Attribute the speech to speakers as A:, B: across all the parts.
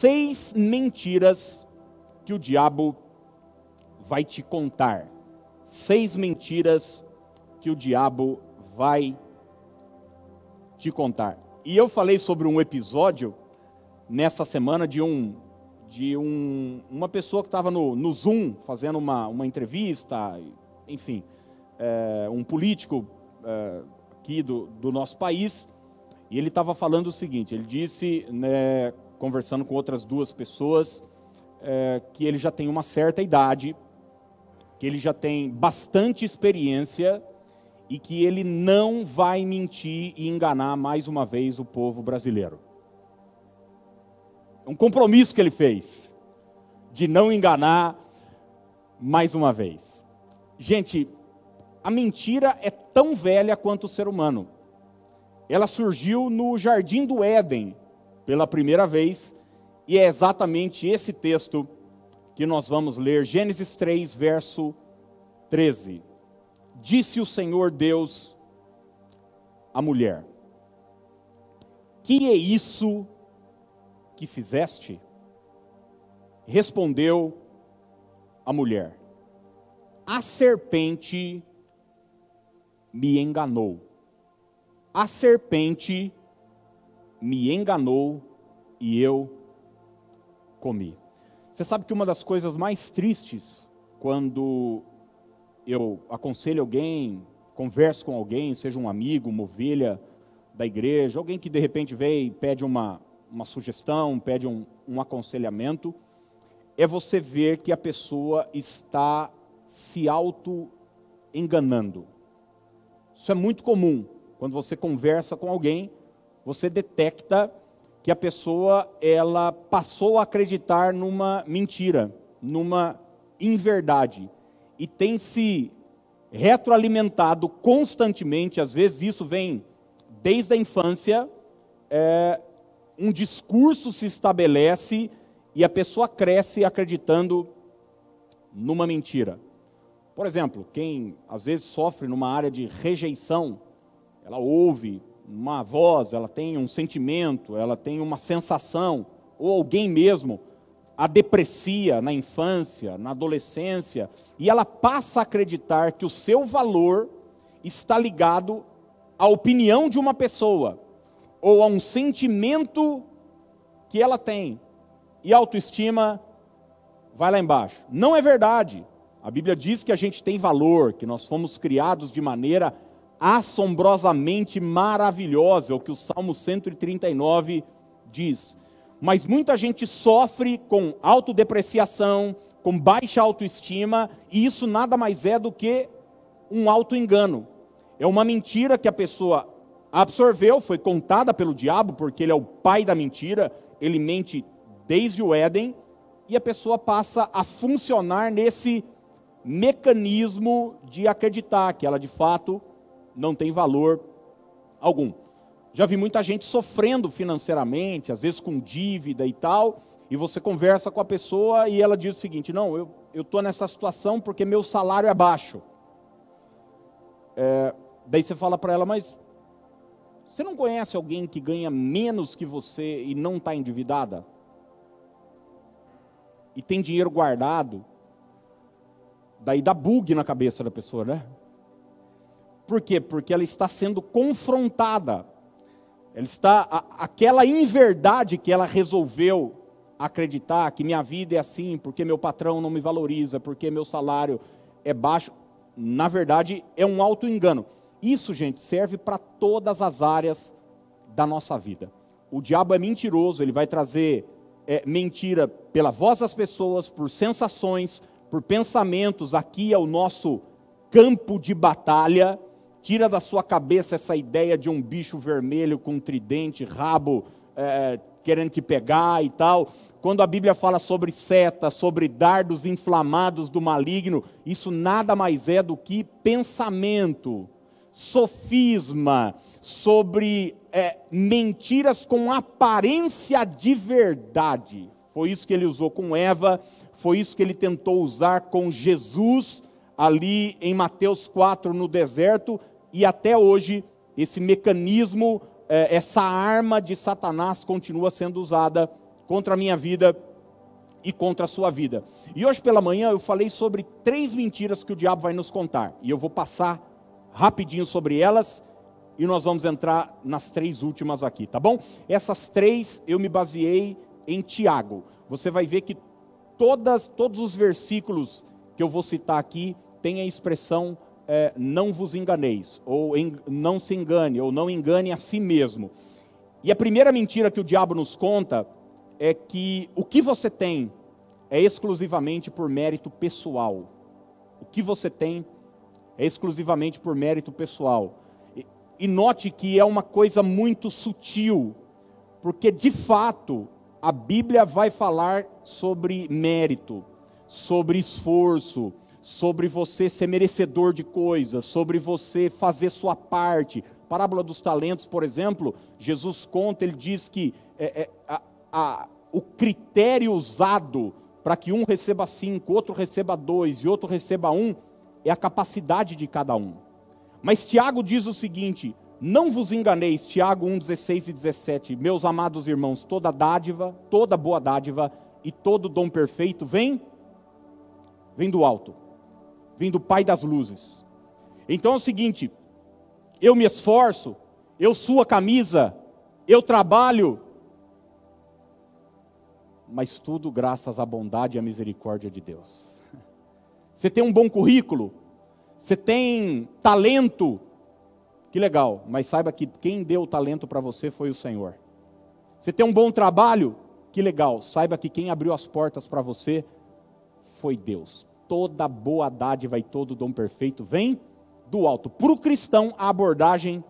A: seis mentiras que o diabo vai te contar. Seis mentiras que o diabo vai te contar. E eu falei sobre um episódio nessa semana de um de um, uma pessoa que estava no, no Zoom fazendo uma, uma entrevista, enfim, é, um político é, aqui do, do nosso país, e ele estava falando o seguinte: ele disse, né, conversando com outras duas pessoas, é, que ele já tem uma certa idade, que ele já tem bastante experiência e que ele não vai mentir e enganar mais uma vez o povo brasileiro. Um compromisso que ele fez de não enganar mais uma vez. Gente, a mentira é tão velha quanto o ser humano. Ela surgiu no jardim do Éden pela primeira vez, e é exatamente esse texto que nós vamos ler, Gênesis 3, verso 13. Disse o Senhor Deus à mulher: Que é isso que fizeste? Respondeu a mulher: A serpente me enganou. A serpente me enganou e eu comi. Você sabe que uma das coisas mais tristes quando eu aconselho alguém, converso com alguém, seja um amigo, uma ovelha da igreja, alguém que de repente vem e pede uma, uma sugestão, pede um, um aconselhamento, é você ver que a pessoa está se auto-enganando. Isso é muito comum. Quando você conversa com alguém, você detecta que a pessoa ela passou a acreditar numa mentira, numa inverdade e tem se retroalimentado constantemente. Às vezes isso vem desde a infância, é, um discurso se estabelece e a pessoa cresce acreditando numa mentira. Por exemplo, quem às vezes sofre numa área de rejeição, ela ouve uma voz, ela tem um sentimento, ela tem uma sensação, ou alguém mesmo a deprecia na infância, na adolescência, e ela passa a acreditar que o seu valor está ligado à opinião de uma pessoa, ou a um sentimento que ela tem, e a autoestima vai lá embaixo. Não é verdade. A Bíblia diz que a gente tem valor, que nós fomos criados de maneira assombrosamente maravilhosa, é o que o Salmo 139 diz. Mas muita gente sofre com autodepreciação, com baixa autoestima, e isso nada mais é do que um auto-engano. É uma mentira que a pessoa absorveu, foi contada pelo diabo, porque ele é o pai da mentira, ele mente desde o Éden, e a pessoa passa a funcionar nesse mecanismo de acreditar que ela de fato não tem valor algum. Já vi muita gente sofrendo financeiramente, às vezes com dívida e tal, e você conversa com a pessoa e ela diz o seguinte: não, eu estou nessa situação porque meu salário é baixo. É, daí você fala para ela, mas você não conhece alguém que ganha menos que você e não está endividada? E tem dinheiro guardado? Daí dá bug na cabeça da pessoa, né? Por quê? Porque ela está sendo confrontada. Ela está a, aquela inverdade que ela resolveu acreditar que minha vida é assim, porque meu patrão não me valoriza, porque meu salário é baixo, na verdade é um auto engano. Isso, gente, serve para todas as áreas da nossa vida. O diabo é mentiroso, ele vai trazer é, mentira pela voz das pessoas, por sensações, por pensamentos, aqui é o nosso campo de batalha. Tira da sua cabeça essa ideia de um bicho vermelho com tridente, rabo, é, querendo te pegar e tal. Quando a Bíblia fala sobre setas, sobre dardos inflamados do maligno, isso nada mais é do que pensamento, sofisma, sobre é, mentiras com aparência de verdade. Foi isso que ele usou com Eva, foi isso que ele tentou usar com Jesus ali em Mateus 4 no deserto, e até hoje esse mecanismo, é, essa arma de Satanás continua sendo usada contra a minha vida e contra a sua vida. E hoje pela manhã eu falei sobre três mentiras que o diabo vai nos contar. E eu vou passar rapidinho sobre elas e nós vamos entrar nas três últimas aqui, tá bom? Essas três eu me baseei em Tiago. Você vai ver que todas, todos os versículos que eu vou citar aqui têm a expressão é, não vos enganeis, ou en, não se engane, ou não engane a si mesmo. E a primeira mentira que o diabo nos conta é que o que você tem é exclusivamente por mérito pessoal. O que você tem é exclusivamente por mérito pessoal. E, e note que é uma coisa muito sutil, porque de fato a Bíblia vai falar sobre mérito, sobre esforço, sobre você ser merecedor de coisas, sobre você fazer sua parte. Parábola dos talentos, por exemplo, Jesus conta, ele diz que é, é, a, a, o critério usado para que um receba cinco, outro receba dois e outro receba um, é a capacidade de cada um. Mas Tiago diz o seguinte: não vos enganeis, Tiago 1, 16 e 17, meus amados irmãos, toda dádiva, toda boa dádiva e todo dom perfeito vem, vem do alto, vem do Pai das luzes. Então é o seguinte, eu me esforço, eu suo a camisa, eu trabalho, mas tudo graças à bondade e à misericórdia de Deus. Você tem um bom currículo, você tem talento, que legal, mas saiba que quem deu o talento para você foi o Senhor. Você tem um bom trabalho, que legal, saiba que quem abriu as portas para você foi Deus. Toda boa dádiva e todo dom perfeito vem do alto. Para o cristão, a abordagem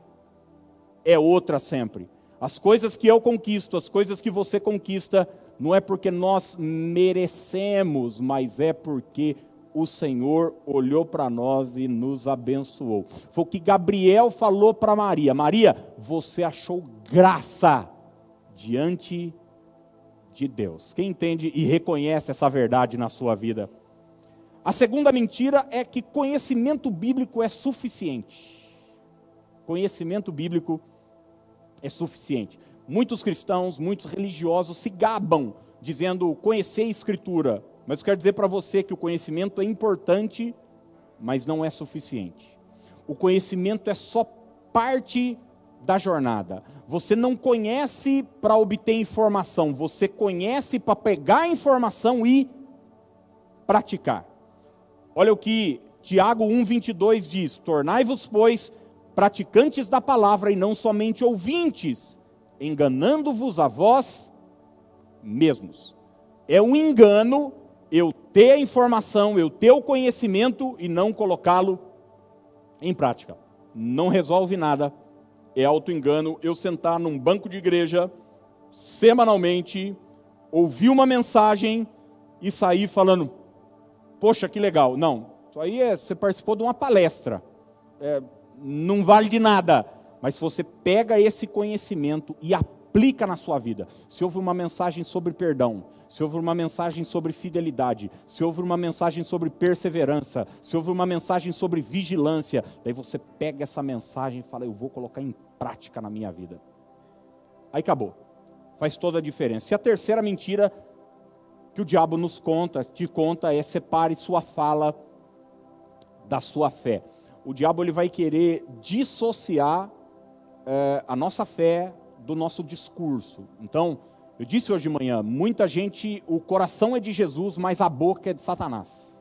A: é outra sempre. As coisas que eu conquisto, as coisas que você conquista, não é porque nós merecemos, mas é porque o Senhor olhou para nós e nos abençoou. Foi o que Gabriel falou para Maria: Maria, você achou graça diante de Deus. Quem entende e reconhece essa verdade na sua vida? A segunda mentira é que conhecimento bíblico é suficiente. Conhecimento bíblico é suficiente. Muitos cristãos, muitos religiosos se gabam dizendo conhecer a Escritura, mas eu quero dizer para você que o conhecimento é importante, mas não é suficiente. O conhecimento é só parte da jornada. Você não conhece para obter informação, você conhece para pegar informação e praticar. Olha o que Tiago 1:22 diz: Tornai-vos, pois, praticantes da palavra e não somente ouvintes, enganando-vos a vós mesmos. É um engano eu ter a informação, eu ter o conhecimento e não colocá-lo em prática. Não resolve nada, é auto-engano. Eu sentar num banco de igreja semanalmente, ouvir uma mensagem e sair falando: Poxa, que legal. Não, isso aí é, você participou de uma palestra, é, não vale de nada mas se você pega esse conhecimento e aplica na sua vida, se houve uma mensagem sobre perdão, se houve uma mensagem sobre fidelidade, se houve uma mensagem sobre perseverança, se houve uma mensagem sobre vigilância, daí você pega essa mensagem e fala: Eu vou colocar em prática na minha vida. Aí acabou. Faz toda a diferença. E a terceira mentira que o diabo nos conta, te conta, é separe sua fala da sua fé. O diabo ele vai querer dissociar é, a nossa fé do nosso discurso. Então, eu disse hoje de manhã, muita gente, o coração é de Jesus, mas a boca é de Satanás.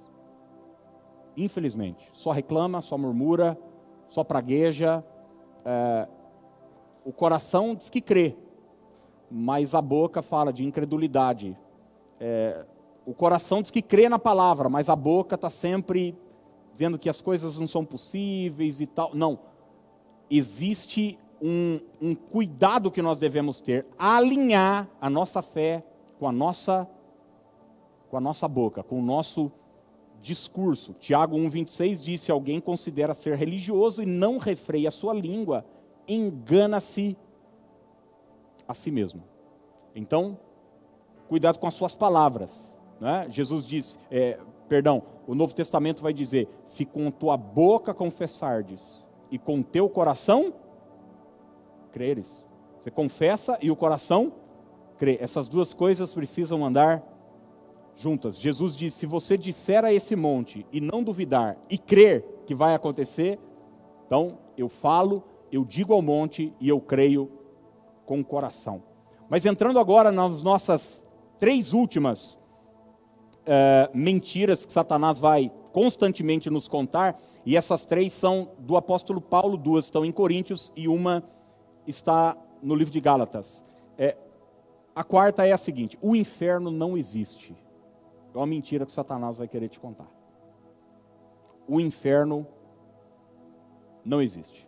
A: Infelizmente, só reclama, só murmura, só pragueja. É, o coração diz que crê, mas a boca fala de incredulidade. É, o coração diz que crê na palavra, mas a boca está sempre dizendo que as coisas não são possíveis e tal. Não. Existe um, um cuidado que nós devemos ter, alinhar a nossa fé com a nossa, com a nossa boca, com o nosso discurso. Tiago 1,26 diz: se alguém considera ser religioso e não refreia a sua língua, engana-se a si mesmo. Então, cuidado com as suas palavras. Né? Jesus diz, é, perdão, o Novo Testamento vai dizer: se com tua boca confessardes e com teu coração creres. Você confessa e o coração crer. Essas duas coisas precisam andar juntas. Jesus disse: se você disser a esse monte e não duvidar e crer que vai acontecer, então eu falo, eu digo ao monte e eu creio com o coração. Mas entrando agora nas nossas três últimas é, mentiras que Satanás vai constantemente nos contar, e essas três são do apóstolo Paulo, duas estão em Coríntios e uma está no livro de Gálatas. É, a quarta é a seguinte: o inferno não existe. É uma mentira que Satanás vai querer te contar. O inferno não existe.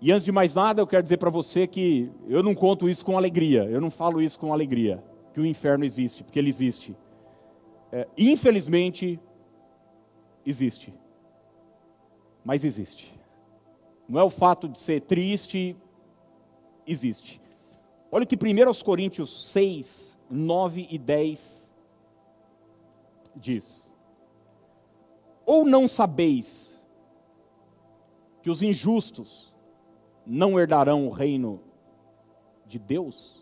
A: E antes de mais nada, eu quero dizer para você que eu não conto isso com alegria, eu não falo isso com alegria, que o inferno existe, porque ele existe. É, infelizmente, existe. Mas existe. Não é o fato de ser triste, existe. Olha o que 1 Coríntios 6, 9 e 10 diz: Ou não sabeis que os injustos não herdarão o reino de Deus?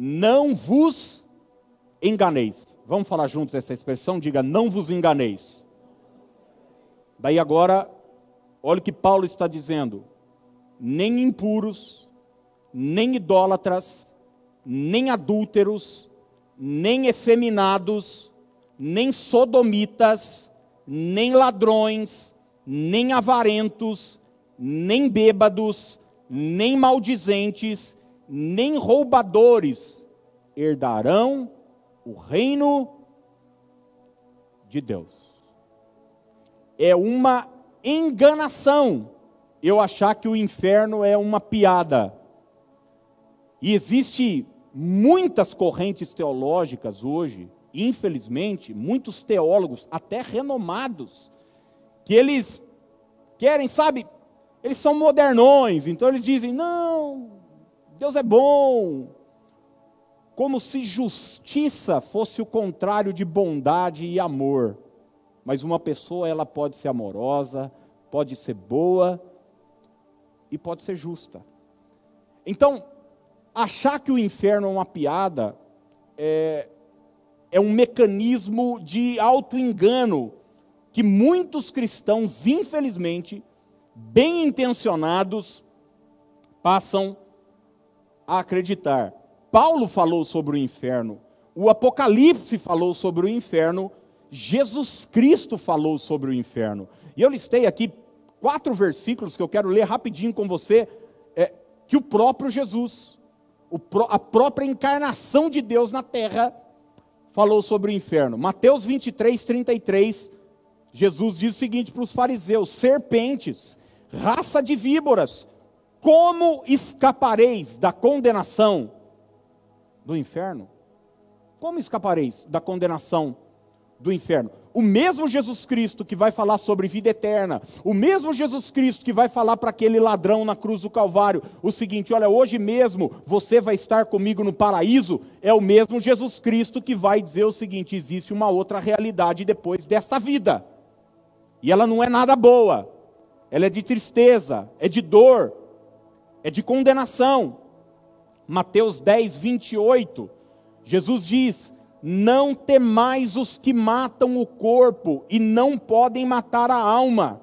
A: Não vos enganeis. Vamos falar juntos essa expressão? Diga, não vos enganeis. Daí agora, olha o que Paulo está dizendo: nem impuros, nem idólatras, nem adúlteros, nem efeminados, nem sodomitas, nem ladrões, nem avarentos, nem bêbados, nem maldizentes, nem roubadores herdarão o reino de Deus. É uma enganação eu achar que o inferno é uma piada. E existe muitas correntes teológicas hoje, infelizmente, muitos teólogos, até renomados, que eles querem, sabe, eles são modernões, então eles dizem: não, Deus é bom, como se justiça fosse o contrário de bondade e amor. Mas uma pessoa, ela pode ser amorosa, pode ser boa e pode ser justa. Então, achar que o inferno é uma piada é, é um mecanismo de auto-engano que muitos cristãos, infelizmente, bem intencionados, passam a acreditar. Paulo falou sobre o inferno, o Apocalipse falou sobre o inferno, Jesus Cristo falou sobre o inferno. E eu listei aqui quatro versículos que eu quero ler rapidinho com você, é, que o próprio Jesus, o, a própria encarnação de Deus na terra, falou sobre o inferno. Mateus 23, 33, Jesus diz o seguinte para os fariseus: serpentes, raça de víboras, como escapareis da condenação do inferno? Como escapareis da condenação do inferno? O mesmo Jesus Cristo que vai falar sobre vida eterna, o mesmo Jesus Cristo que vai falar para aquele ladrão na cruz do Calvário o seguinte: olha, hoje mesmo você vai estar comigo no paraíso, é o mesmo Jesus Cristo que vai dizer o seguinte: existe uma outra realidade depois desta vida, e ela não é nada boa, ela é de tristeza, é de dor, é de condenação. Mateus 10, 28, Jesus diz: Não temais os que matam o corpo e não podem matar a alma,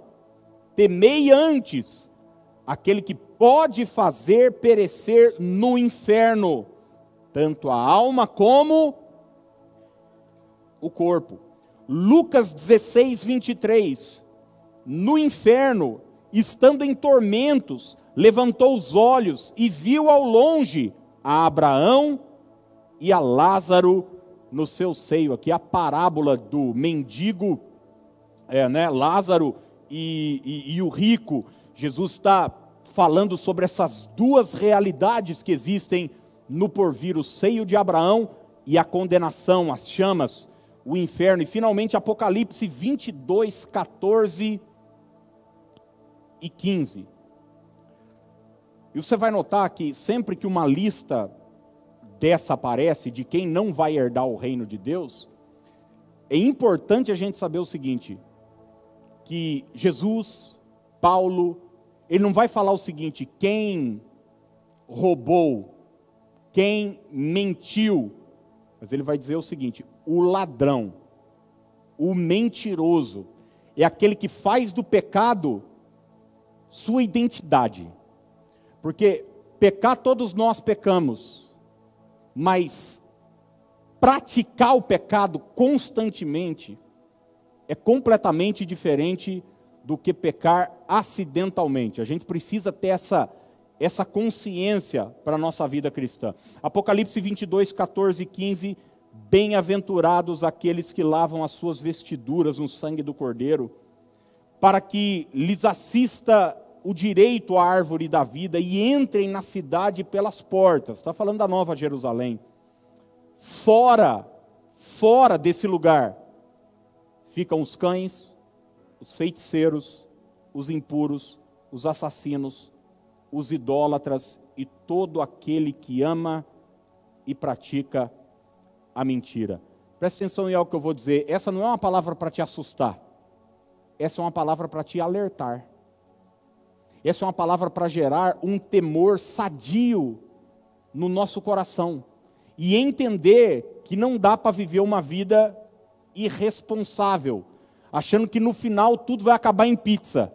A: temei antes aquele que pode fazer perecer no inferno, tanto a alma como o corpo. Lucas 16, 23. No inferno, estando em tormentos, levantou os olhos e viu ao longe a Abraão e a Lázaro no seu seio. Aqui a parábola do mendigo, é, né, Lázaro e, e, e o rico. Jesus está falando sobre essas duas realidades que existem no porvir: o seio de Abraão e a condenação, as chamas, o inferno. E finalmente Apocalipse 22, 14 e 15. E você vai notar que sempre que uma lista dessa aparece, de quem não vai herdar o reino de Deus, é importante a gente saber o seguinte: que Jesus, Paulo, ele não vai falar o seguinte: quem roubou, quem mentiu. Mas ele vai dizer o seguinte: o ladrão, o mentiroso, é aquele que faz do pecado sua identidade. Porque pecar todos nós pecamos, mas praticar o pecado constantemente é completamente diferente do que pecar acidentalmente. A gente precisa ter essa, essa consciência para a nossa vida cristã. Apocalipse 22, 14 e 15. Bem-aventurados aqueles que lavam as suas vestiduras no sangue do Cordeiro, para que lhes assista o direito à árvore da vida e entrem na cidade pelas portas. Está falando da Nova Jerusalém. Fora, fora desse lugar, ficam os cães, os feiticeiros, os impuros, os assassinos, os idólatras e todo aquele que ama e pratica a mentira. Preste atenção em algo que eu vou dizer. Essa não é uma palavra para te assustar. Essa é uma palavra para te alertar. Essa é uma palavra para gerar um temor sadio no nosso coração. E entender que não dá para viver uma vida irresponsável achando que no final tudo vai acabar em pizza.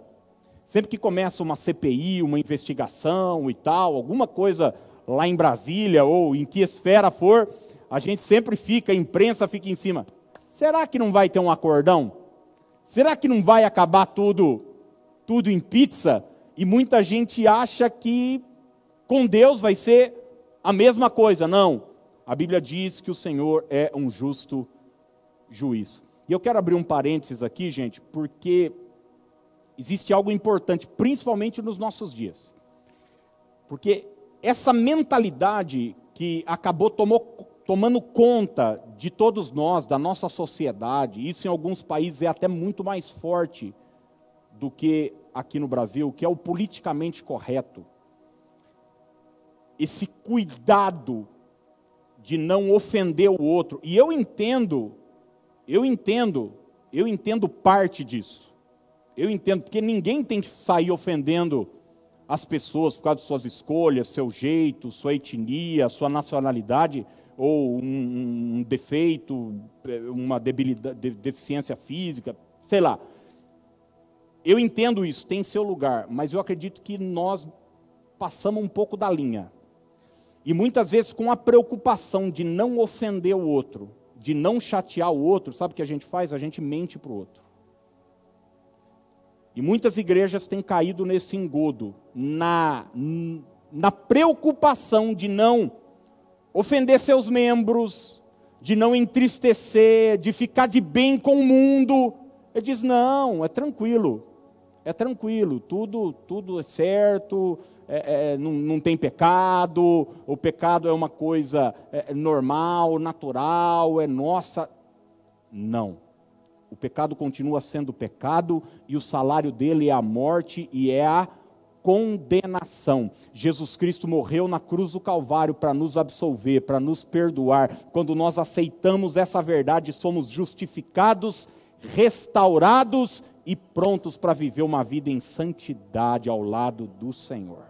A: Sempre que começa uma CPI, uma investigação e tal, alguma coisa lá em Brasília ou em que esfera for, a gente sempre fica, a imprensa fica em cima. Será que não vai ter um acordão? Será que não vai acabar tudo tudo em pizza? E muita gente acha que com Deus vai ser a mesma coisa. Não. A Bíblia diz que o Senhor é um justo juiz. E eu quero abrir um parênteses aqui, gente, porque existe algo importante, principalmente nos nossos dias. Porque essa mentalidade que acabou tomou, tomando conta de todos nós, da nossa sociedade, isso em alguns países é até muito mais forte do que aqui no Brasil, que é o politicamente correto. Esse cuidado de não ofender o outro. E eu entendo eu entendo, eu entendo parte disso. Eu entendo, porque ninguém tem que sair ofendendo as pessoas por causa de suas escolhas, seu jeito, sua etnia, sua nacionalidade, ou um, um defeito, uma debilidade, deficiência física, sei lá. Eu entendo isso, tem seu lugar, mas eu acredito que nós passamos um pouco da linha. E muitas vezes com a preocupação de não ofender o outro, de não chatear o outro, sabe o que a gente faz? A gente mente para o outro. E muitas igrejas têm caído nesse engodo, na, na preocupação de não ofender seus membros, de não entristecer, de ficar de bem com o mundo. Ele diz: não, é tranquilo, é tranquilo, tudo, tudo é certo, é, é, não, não, tem pecado, o pecado é uma coisa é, é, normal, natural, é nossa. Não. O pecado continua sendo pecado e o salário dele é a morte e é a condenação. Jesus Cristo morreu na cruz do Calvário para nos absolver, para nos perdoar. Quando nós aceitamos essa verdade, somos justificados, restaurados e prontos para viver uma vida em santidade ao lado do Senhor.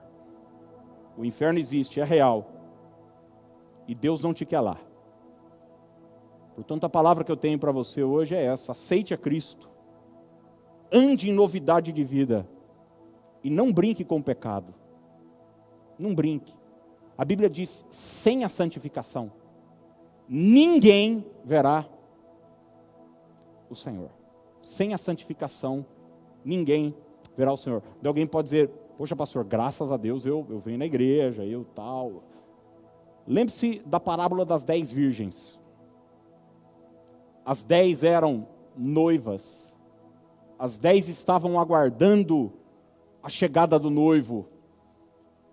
A: O inferno existe, é real. E Deus não te quer lá. Portanto, a palavra que eu tenho para você hoje é essa: aceite a Cristo, ande em novidade de vida e não brinque com o pecado. Não brinque. A Bíblia diz: sem a santificação, ninguém verá o Senhor. Sem a santificação, ninguém verá o Senhor. Alguém pode dizer: Poxa, pastor, graças a Deus eu, eu venho na igreja, eu tal. Lembre-se da parábola das dez virgens. As dez eram noivas. As dez estavam aguardando a chegada do noivo.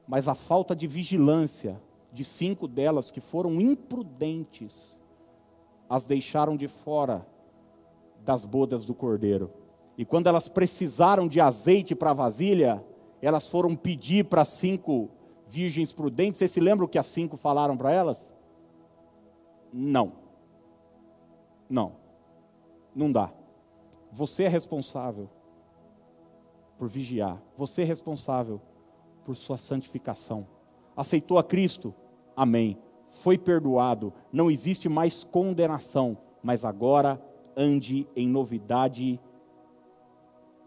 A: Mas a falta de vigilância de cinco delas, que foram imprudentes, as deixaram de fora das bodas do cordeiro. E quando elas precisaram de azeite para a vasilha, elas foram pedir para cinco virgens prudentes. Vocês se lembram que as cinco falaram para elas? Não. Não. Não dá. Você é responsável por vigiar. Você é responsável por sua santificação. Aceitou a Cristo? Amém. foi perdoado, não existe mais condenação, mas agora ande em novidade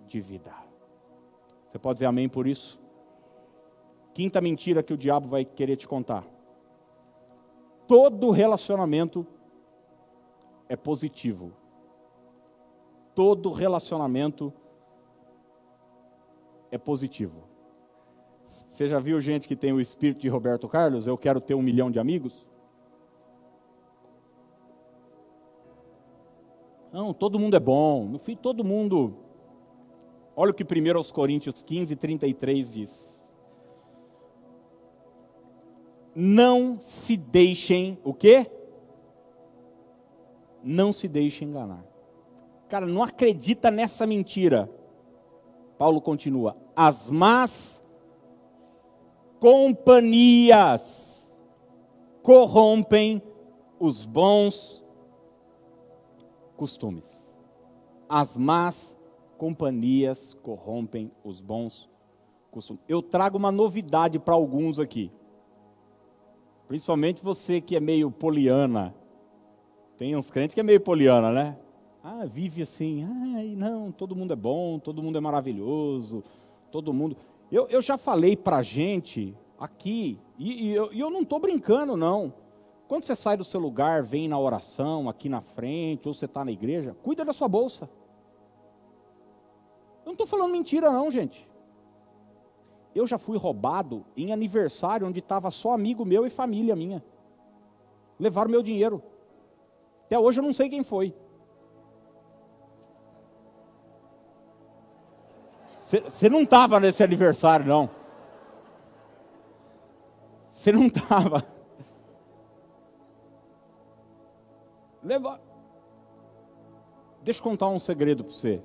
A: de vida. Você pode dizer amém por isso? Quinta mentira que o diabo vai querer te contar. Todo relacionamento é positivo. Todo relacionamento é positivo. Você já viu gente que tem o espírito de Roberto Carlos? Eu quero ter um milhão de amigos? Não, todo mundo é bom. No fim, todo mundo. Olha o que 1 Coríntios 15, 33 diz. Não se deixem, o quê? Não se deixem enganar. Cara, não acredita nessa mentira. Paulo continua: as más companhias corrompem os bons costumes. As más companhias corrompem os bons costumes. Eu trago uma novidade para alguns aqui. Principalmente você que é meio poliana. Tem uns crentes que é meio poliana, né? Ah, vive assim, ai, não, todo mundo é bom, todo mundo é maravilhoso, todo mundo. Eu, eu já falei para gente aqui, e, e eu, e eu não estou brincando, não. Quando você sai do seu lugar, vem na oração, aqui na frente, ou você está na igreja, cuida da sua bolsa. Eu não estou falando mentira, não, gente. Eu já fui roubado em aniversário onde estava só amigo meu e família minha. Levaram meu dinheiro. Até hoje eu não sei quem foi. Você não estava nesse aniversário, não. Você não estava. Leva. Deixa eu contar um segredo para você.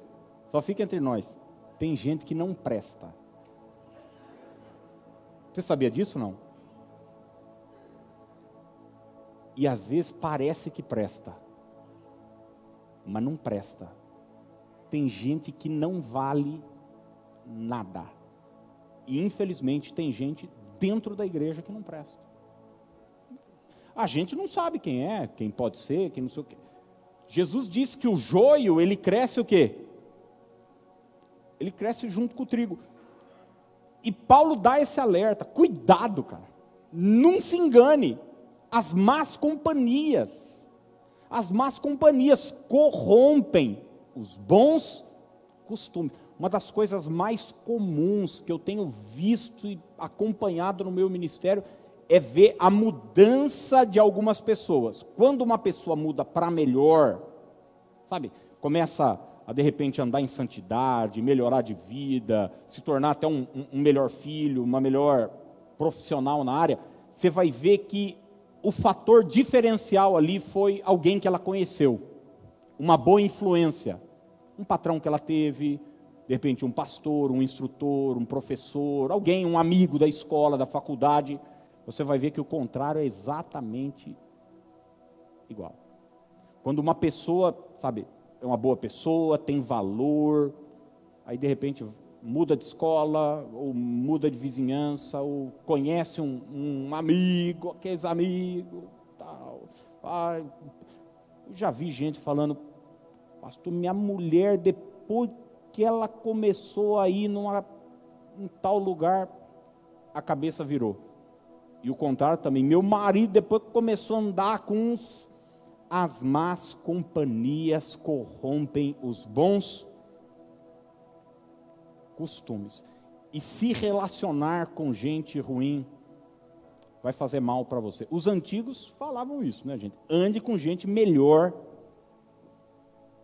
A: Só fica entre nós. Tem gente que não presta. Você sabia disso não? E às vezes parece que presta, mas não presta. Tem gente que não vale nada. E infelizmente tem gente dentro da igreja que não presta. A gente não sabe quem é, quem pode ser, quem não sei o quê. Jesus disse que o joio, ele cresce o quê? Ele cresce junto com o trigo. E Paulo dá esse alerta: cuidado, cara. Não se engane. As más companhias, as más companhias corrompem os bons costumes uma das coisas mais comuns que eu tenho visto e acompanhado no meu ministério é ver a mudança de algumas pessoas. Quando uma pessoa muda para melhor, sabe, começa a de repente andar em santidade, melhorar de vida, se tornar até um, um melhor filho, uma melhor profissional na área, você vai ver que o fator diferencial ali foi alguém que ela conheceu, uma boa influência, um patrão que ela teve, de repente um pastor, um instrutor, um professor, alguém, um amigo da escola, da faculdade, você vai ver que o contrário é exatamente igual. Quando uma pessoa, sabe, é uma boa pessoa, tem valor, aí de repente muda de escola, ou muda de vizinhança, ou conhece um, um amigo, aqueles amigos, tal. Ah, já vi gente falando, pastor, minha mulher depois que ela começou a ir numa, em tal lugar, a cabeça virou. E o contrário também. Meu marido, depois que começou a andar com uns, as más companhias corrompem os bons costumes. E se relacionar com gente ruim vai fazer mal para você. Os antigos falavam isso, né, gente? Ande com gente melhor.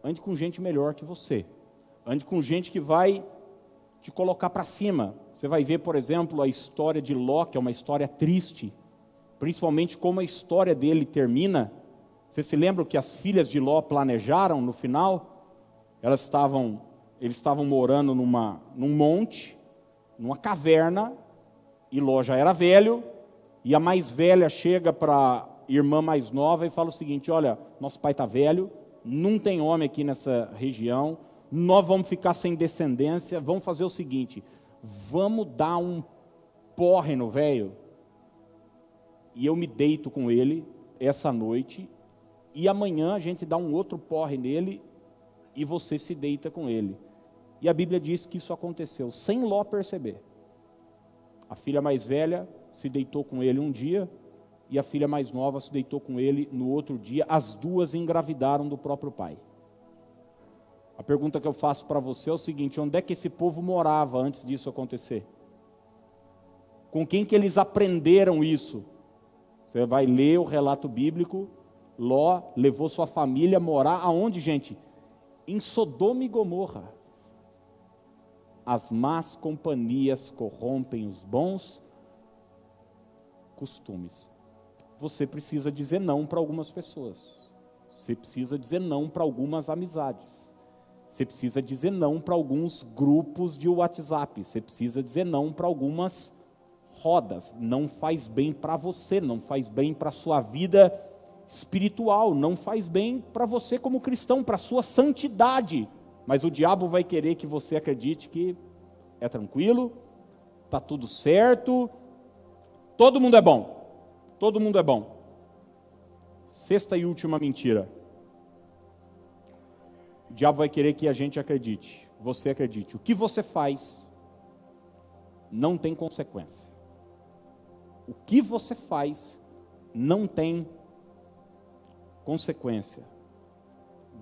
A: Ande com gente melhor que você. Ande com gente que vai te colocar para cima. Você vai ver, por exemplo, a história de Ló, que é uma história triste, principalmente como a história dele termina. Você se lembra que as filhas de Ló planejaram no final? Elas estavam, eles estavam morando numa, num monte, numa caverna, e Ló já era velho, e a mais velha chega para irmã mais nova e fala o seguinte: Olha, nosso pai está velho, não tem homem aqui nessa região, nós vamos ficar sem descendência, vamos fazer o seguinte: vamos dar um porre no velho e eu me deito com ele essa noite, e amanhã a gente dá um outro porre nele e você se deita com ele. E a Bíblia diz que isso aconteceu sem Ló perceber. A filha mais velha se deitou com ele um dia e a filha mais nova se deitou com ele no outro dia. As duas engravidaram do próprio pai. A pergunta que eu faço para você é o seguinte: onde é que esse povo morava antes disso acontecer? Com quem que eles aprenderam isso? Você vai ler o relato bíblico. Ló levou sua família a morar aonde, gente? Em Sodoma e Gomorra. As más companhias corrompem os bons costumes. Você precisa dizer não para algumas pessoas. Você precisa dizer não para algumas amizades. Você precisa dizer não para alguns grupos de WhatsApp. Você precisa dizer não para algumas rodas. Não faz bem para você, não faz bem para a sua vida espiritual, não faz bem para você como cristão, para a sua santidade. Mas o diabo vai querer que você acredite que é tranquilo, está tudo certo, todo mundo é bom, todo mundo é bom. Sexta e última mentira. O diabo vai querer que a gente acredite, você acredite. O que você faz não tem consequência. O que você faz não tem consequência.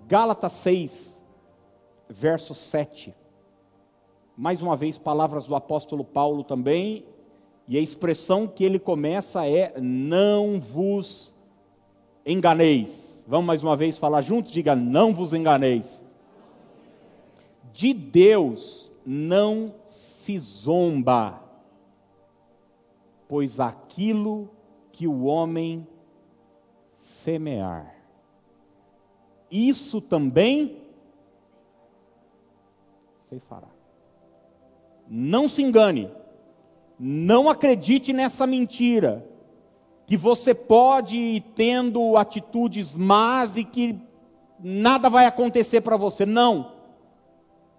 A: Gálatas 6, verso 7. Mais uma vez, palavras do apóstolo Paulo também, e a expressão que ele começa é: Não vos enganeis. Vamos mais uma vez falar juntos? Diga: não vos enganeis. De Deus não se zomba, pois aquilo que o homem semear, isso também se fará. Não se engane, não acredite nessa mentira que você pode ir tendo atitudes más e que nada vai acontecer para você. Não.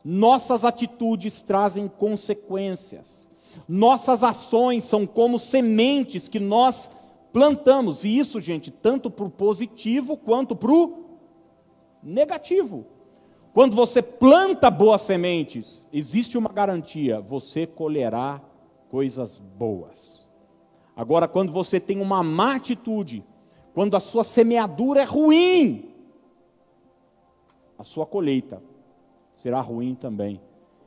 A: Nossas atitudes trazem consequências. Nossas ações são como sementes que nós plantamos. E isso, gente, tanto para o positivo quanto para o negativo. Quando você planta boas sementes, existe uma garantia: você colherá coisas boas. Agora, quando você tem uma má atitude, quando a sua semeadura é ruim, a sua colheita será ruim também.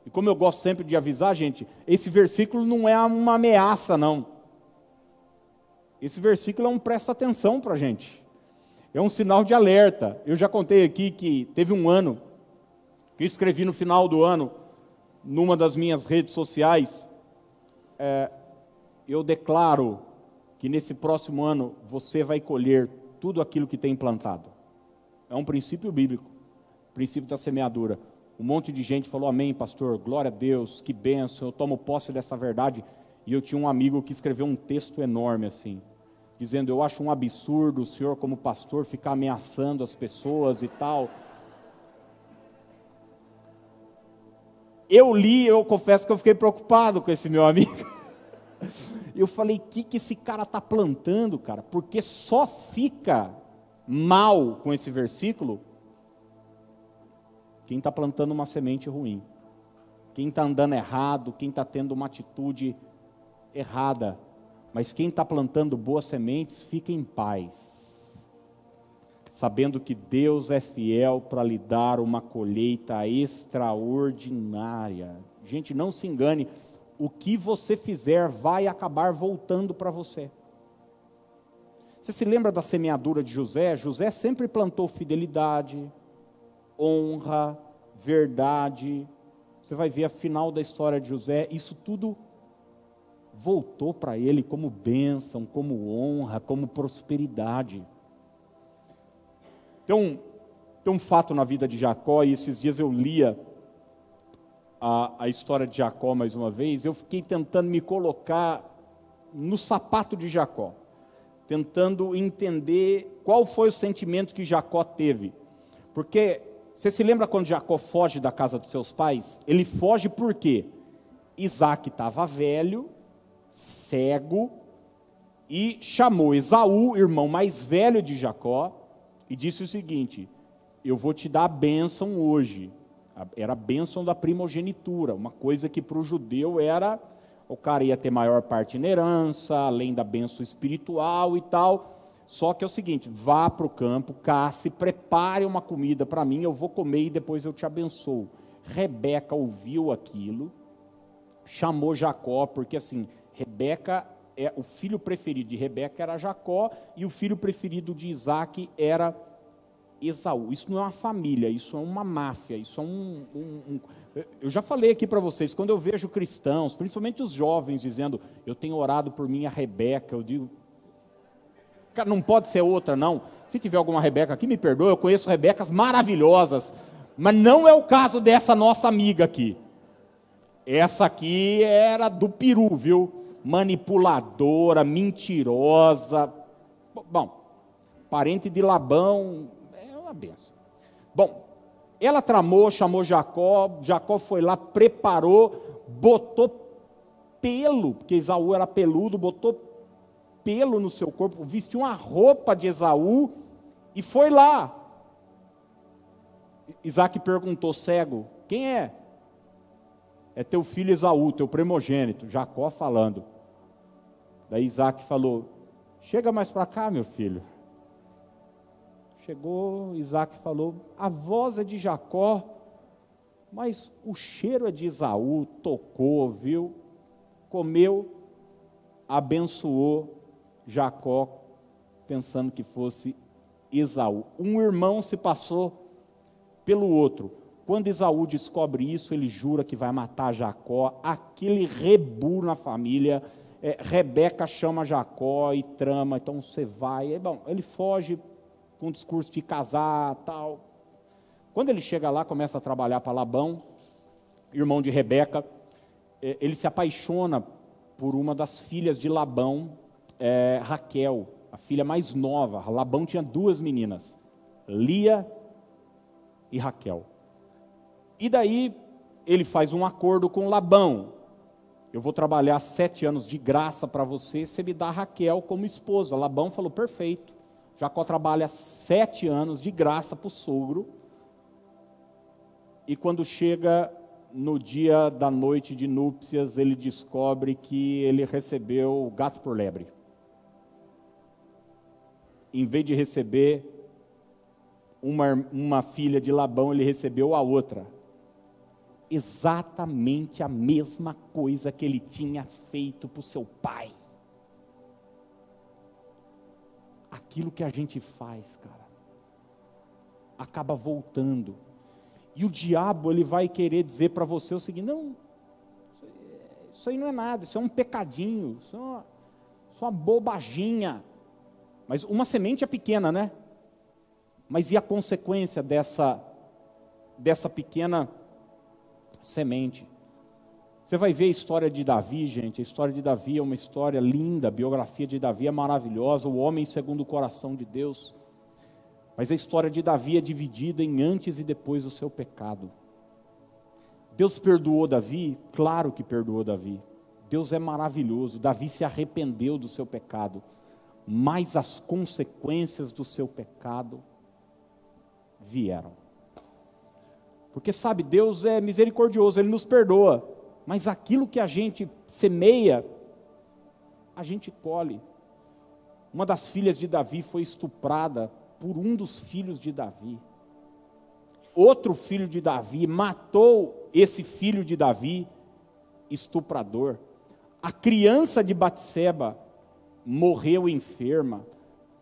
A: E como eu gosto sempre de avisar, gente, esse versículo não é uma ameaça, não. Esse versículo é um presta atenção para a gente. É um sinal de alerta. Eu já contei aqui que teve um ano que eu escrevi no final do ano, numa das minhas redes sociais, é, eu declaro que nesse próximo ano você vai colher tudo aquilo que tem plantado. É um princípio bíblico, princípio da semeadura. Um monte de gente falou amém, pastor, glória a Deus, que benção, eu tomo posse dessa verdade. E eu tinha um amigo que escreveu um texto enorme assim, dizendo: Eu acho um absurdo o senhor, como pastor, ficar ameaçando as pessoas e tal. Eu li, eu confesso que eu fiquei preocupado com esse meu amigo. Eu falei, que, que esse cara está plantando, cara? Porque só fica mal com esse versículo quem está plantando uma semente ruim. Quem está andando errado, quem está tendo uma atitude errada. Mas quem está plantando boas sementes, fica em paz. Sabendo que Deus é fiel para lhe dar uma colheita extraordinária. Gente, não se engane, o que você fizer vai acabar voltando para você. Você se lembra da semeadura de José? José sempre plantou fidelidade, honra, verdade. Você vai ver a final da história de José, isso tudo voltou para ele como bênção, como honra, como prosperidade. Tem um, tem um fato na vida de Jacó, e esses dias eu lia a, a história de Jacó mais uma vez, eu fiquei tentando me colocar no sapato de Jacó, tentando entender qual foi o sentimento que Jacó teve. Porque você se lembra quando Jacó foge da casa dos seus pais? Ele foge por quê? Isaac estava velho, cego, e chamou Esaú, irmão mais velho de Jacó, e disse o seguinte: Eu vou te dar a bênção hoje. Era a bênção da primogenitura, uma coisa que para o judeu era o cara ia ter maior parte na herança, além da bênção espiritual e tal. Só que é o seguinte: vá para o campo, casse, prepare uma comida para mim, eu vou comer e depois eu te abençoo. Rebeca ouviu aquilo, chamou Jacó, porque assim, Rebeca é o filho preferido de Rebeca era Jacó e o filho preferido de Isaac era Esaú. Isso não é uma família, isso é uma máfia, isso é um. um, um eu já falei aqui para vocês, quando eu vejo cristãos, principalmente os jovens, dizendo, eu tenho orado por minha Rebeca, eu digo, não pode ser outra, não. Se tiver alguma Rebeca aqui, me perdoe, eu conheço Rebecas maravilhosas, mas não é o caso dessa nossa amiga aqui. Essa aqui era do peru, viu? Manipuladora, mentirosa. Bom, parente de Labão, benção. Bom, ela tramou, chamou Jacó, Jacó foi lá, preparou, botou pelo, porque Isaú era peludo, botou pelo no seu corpo, vestiu uma roupa de Esaú e foi lá. Isaac perguntou, cego, quem é? É teu filho Esaú, teu primogênito, Jacó falando. Daí Isaac falou, chega mais para cá, meu filho. Chegou, Isaac falou, a voz é de Jacó, mas o cheiro é de Esaú, tocou, viu? Comeu, abençoou, Jacó, pensando que fosse Esaú. Um irmão se passou pelo outro. Quando Esaú descobre isso, ele jura que vai matar Jacó. Aquele rebu na família. É, Rebeca chama Jacó e trama. Então você vai. É, bom, ele foge com o discurso de casar tal. Quando ele chega lá, começa a trabalhar para Labão, irmão de Rebeca. É, ele se apaixona por uma das filhas de Labão, é, Raquel, a filha mais nova. Labão tinha duas meninas, Lia e Raquel. E daí ele faz um acordo com Labão. Eu vou trabalhar sete anos de graça para você, você me dá Raquel como esposa. Labão falou, perfeito. Jacó trabalha sete anos de graça para o sogro. E quando chega no dia da noite de núpcias, ele descobre que ele recebeu gato por lebre em vez de receber uma, uma filha de Labão, ele recebeu a outra. Exatamente a mesma coisa que ele tinha feito para o seu pai. Aquilo que a gente faz, cara, acaba voltando. E o diabo, ele vai querer dizer para você o seguinte: não, isso aí não é nada, isso é um pecadinho, isso é uma, isso é uma bobaginha. Mas uma semente é pequena, né? Mas e a consequência dessa, dessa pequena semente? Você vai ver a história de Davi, gente. A história de Davi é uma história linda, a biografia de Davi é maravilhosa, o homem segundo o coração de Deus. Mas a história de Davi é dividida em antes e depois do seu pecado. Deus perdoou Davi? Claro que perdoou Davi. Deus é maravilhoso. Davi se arrependeu do seu pecado mas as consequências do seu pecado vieram. Porque sabe, Deus é misericordioso, Ele nos perdoa, mas aquilo que a gente semeia, a gente colhe. Uma das filhas de Davi foi estuprada por um dos filhos de Davi. Outro filho de Davi matou esse filho de Davi, estuprador. A criança de Batseba morreu enferma.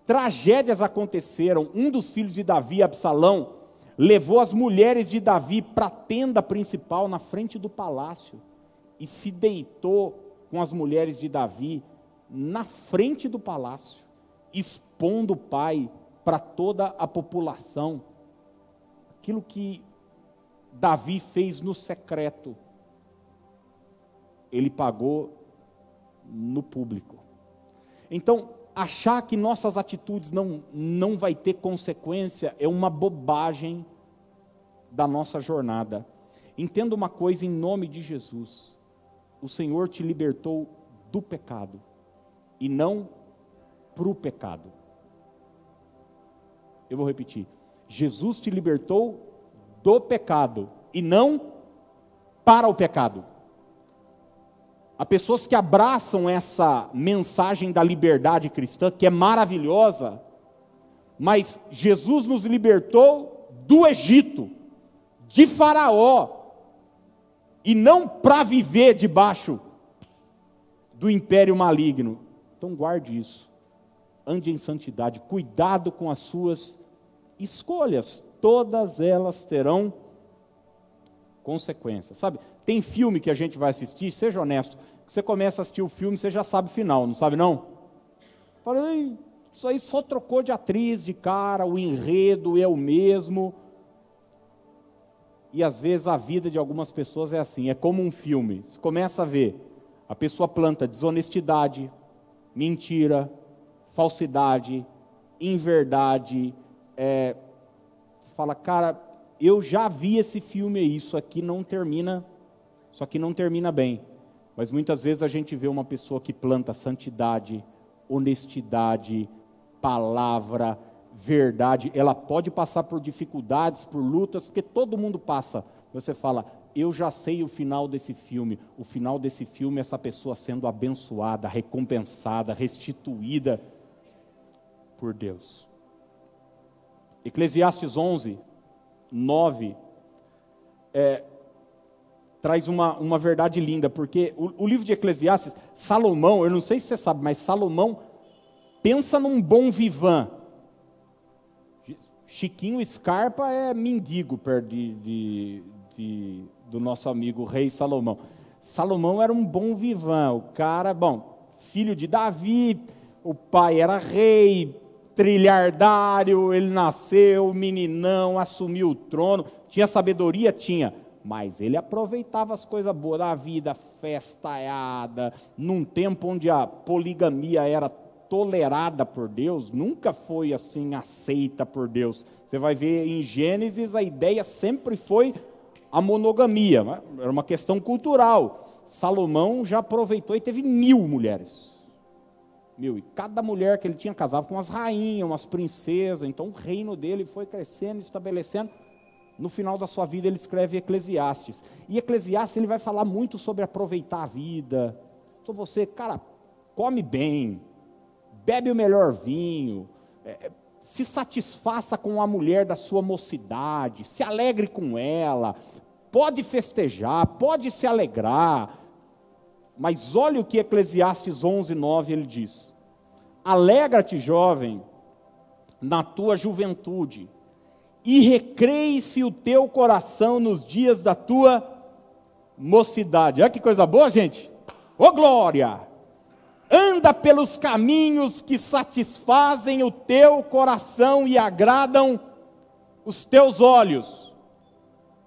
A: Tragédias aconteceram. Um dos filhos de Davi, Absalão, levou as mulheres de Davi para a tenda principal na frente do palácio e se deitou com as mulheres de Davi na frente do palácio, expondo o pai para toda a população. Aquilo que Davi fez no secreto, ele pagou no público. Então, achar que nossas atitudes não, não vai ter consequência é uma bobagem da nossa jornada. Entenda uma coisa em nome de Jesus: o Senhor te libertou do pecado e não para o pecado. Eu vou repetir. Jesus te libertou do pecado e não para o pecado. Há pessoas que abraçam essa mensagem da liberdade cristã, que é maravilhosa, mas Jesus nos libertou do Egito, de Faraó, e não para viver debaixo do império maligno. Então guarde isso. Ande em santidade, cuidado com as suas escolhas, todas elas terão consequências. Sabe, tem filme que a gente vai assistir, seja honesto, que você começa a assistir o filme, você já sabe o final, não sabe não? Falei, isso aí só trocou de atriz, de cara, o enredo é o mesmo. E às vezes a vida de algumas pessoas é assim, é como um filme. Você começa a ver, a pessoa planta desonestidade, mentira, falsidade, inverdade. É, fala, cara, eu já vi esse filme isso aqui não termina, isso aqui não termina bem. Mas muitas vezes a gente vê uma pessoa que planta santidade, honestidade, palavra, verdade, ela pode passar por dificuldades, por lutas, porque todo mundo passa. Você fala, eu já sei o final desse filme. O final desse filme é essa pessoa sendo abençoada, recompensada, restituída por Deus. Eclesiastes 11, 9, é, traz uma, uma verdade linda, porque o, o, livro de Eclesiastes, Salomão, eu não sei se você sabe, mas Salomão pensa num bom vivan. Chiquinho Scarpa é mendigo perto de, de, de, do nosso amigo rei Salomão. Salomão era um bom vivan, o cara, bom, filho de Davi, o pai era rei, trilhardário, ele nasceu, meninão, assumiu o trono, tinha sabedoria? Tinha, mas ele aproveitava as coisas boas da vida, festaiada, num tempo onde a poligamia era tolerada por Deus, nunca foi assim aceita por Deus. Você vai ver em Gênesis a ideia sempre foi a monogamia, né? era uma questão cultural. Salomão já aproveitou e teve mil mulheres. Mil. E cada mulher que ele tinha casava com umas rainhas, umas princesas. Então o reino dele foi crescendo, estabelecendo. No final da sua vida ele escreve Eclesiastes. E Eclesiastes ele vai falar muito sobre aproveitar a vida. Sobre você, cara, come bem, bebe o melhor vinho, é, se satisfaça com a mulher da sua mocidade, se alegre com ela, pode festejar, pode se alegrar, mas olha o que Eclesiastes 11, 9 ele diz: Alegra-te, jovem, na tua juventude, e recreie-se o teu coração nos dias da tua mocidade. Olha que coisa boa, gente! Ô oh, glória! Anda pelos caminhos que satisfazem o teu coração e agradam os teus olhos.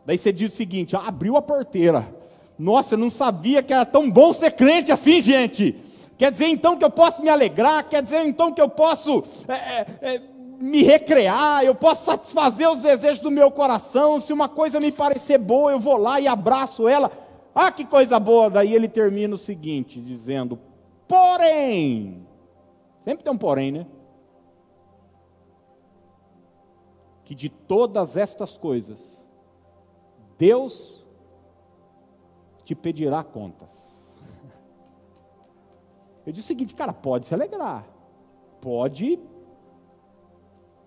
A: Daí você diz o seguinte: abriu a porteira. Nossa, eu não sabia que era tão bom ser crente assim, gente. Quer dizer então que eu posso me alegrar, quer dizer então que eu posso é, é, é, me recrear, eu posso satisfazer os desejos do meu coração. Se uma coisa me parecer boa, eu vou lá e abraço ela. Ah, que coisa boa! Daí ele termina o seguinte, dizendo: Porém, sempre tem um porém, né? Que de todas estas coisas, Deus te pedirá contas. Eu disse o seguinte, cara, pode se alegrar, pode,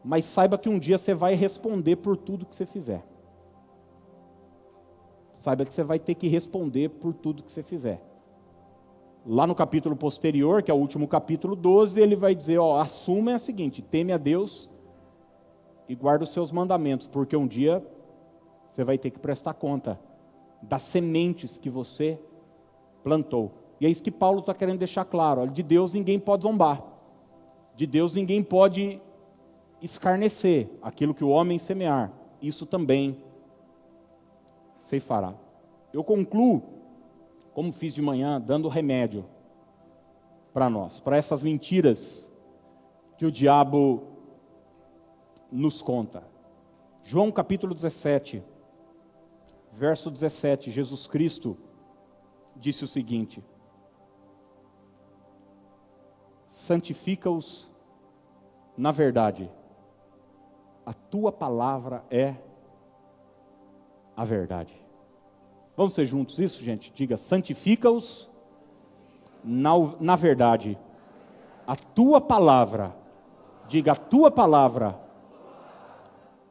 A: mas saiba que um dia você vai responder por tudo que você fizer. Saiba que você vai ter que responder por tudo que você fizer. Lá no capítulo posterior, que é o último capítulo 12, ele vai dizer: ó, assuma é a seguinte: teme a Deus e guarda os seus mandamentos, porque um dia você vai ter que prestar conta das sementes que você plantou. E é isso que Paulo está querendo deixar claro: de Deus ninguém pode zombar, de Deus ninguém pode escarnecer aquilo que o homem semear, isso também se fará. Eu concluo, como fiz de manhã, dando remédio para nós, para essas mentiras que o diabo nos conta. João capítulo 17 verso 17, Jesus Cristo disse o seguinte: Santifica-os na verdade. A tua palavra é a verdade. Vamos ser juntos isso, gente? Diga: santifica-os na, na verdade. A tua palavra, diga: a tua palavra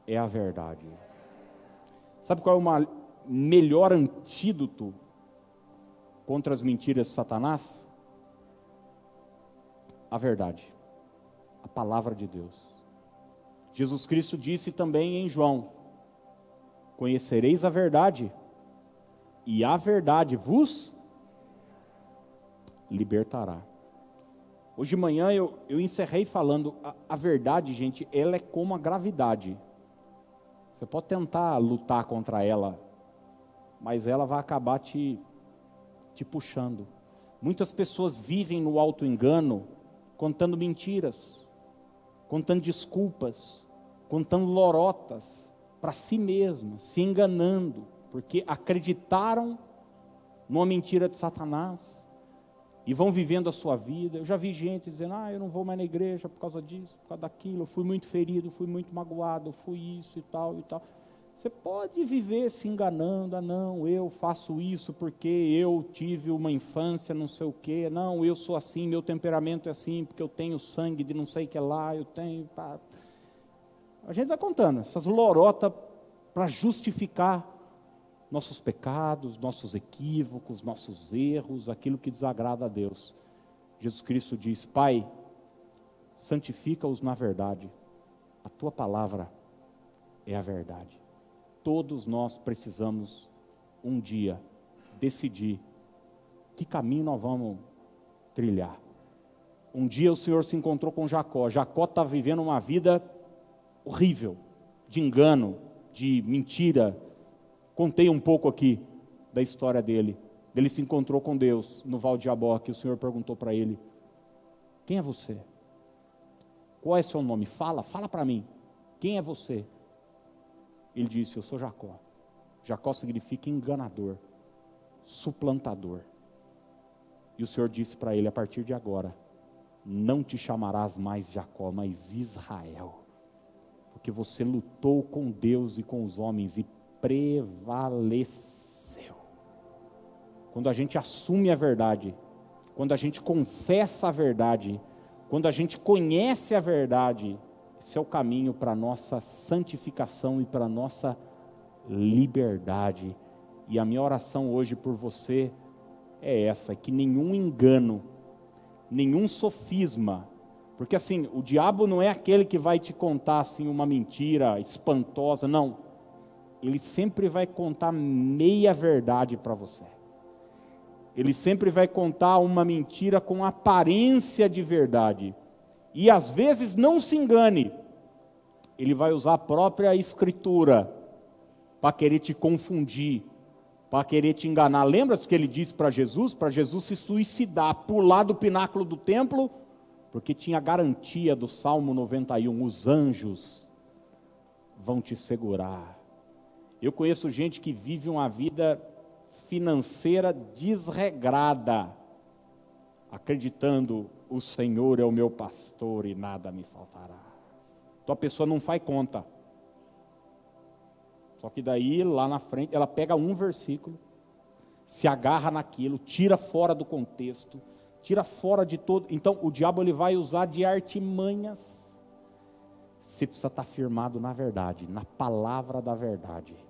A: é a verdade. Sabe qual é o melhor antídoto contra as mentiras de Satanás? A verdade, a palavra de Deus. Jesus Cristo disse também em João: Conhecereis a verdade, e a verdade vos libertará. Hoje de manhã eu, eu encerrei falando, a, a verdade, gente, ela é como a gravidade. Você pode tentar lutar contra ela, mas ela vai acabar te, te puxando. Muitas pessoas vivem no auto-engano, contando mentiras, contando desculpas, contando lorotas para si mesmas, se enganando, porque acreditaram numa mentira de Satanás e vão vivendo a sua vida. Eu já vi gente dizendo: Ah, eu não vou mais na igreja por causa disso, por causa daquilo. Eu fui muito ferido, fui muito magoado, fui isso e tal e tal. Você pode viver se enganando, ah, não, eu faço isso porque eu tive uma infância, não sei o quê, não, eu sou assim, meu temperamento é assim, porque eu tenho sangue de não sei o que lá, eu tenho. Pá. A gente vai contando essas lorotas para justificar nossos pecados, nossos equívocos, nossos erros, aquilo que desagrada a Deus. Jesus Cristo diz: Pai, santifica-os na verdade, a tua palavra é a verdade. Todos nós precisamos um dia decidir que caminho nós vamos trilhar. Um dia o Senhor se encontrou com Jacó. Jacó está vivendo uma vida horrível, de engano, de mentira, Contei um pouco aqui da história dele. Ele se encontrou com Deus no Val de Jaboque. O Senhor perguntou para ele: Quem é você? Qual é seu nome? Fala, fala para mim. Quem é você? Ele disse: Eu sou Jacó. Jacó significa enganador, suplantador. E o Senhor disse para ele: A partir de agora, não te chamarás mais Jacó, mas Israel, porque você lutou com Deus e com os homens e prevaleceu. Quando a gente assume a verdade, quando a gente confessa a verdade, quando a gente conhece a verdade, esse é o caminho para a nossa santificação e para a nossa liberdade. E a minha oração hoje por você é essa: que nenhum engano, nenhum sofisma, porque assim, o diabo não é aquele que vai te contar assim uma mentira espantosa, não ele sempre vai contar meia verdade para você. Ele sempre vai contar uma mentira com aparência de verdade. E às vezes não se engane, ele vai usar a própria escritura para querer te confundir, para querer te enganar. Lembra-se que ele disse para Jesus? Para Jesus se suicidar, pular do pináculo do templo, porque tinha garantia do Salmo 91: os anjos vão te segurar. Eu conheço gente que vive uma vida financeira desregrada, acreditando o Senhor é o meu pastor e nada me faltará. Então a pessoa não faz conta. Só que daí, lá na frente, ela pega um versículo, se agarra naquilo, tira fora do contexto, tira fora de todo. Então o diabo ele vai usar de artimanhas. Você precisa estar firmado na verdade, na palavra da verdade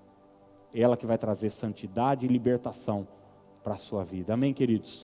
A: ela que vai trazer santidade e libertação para a sua vida. Amém, queridos?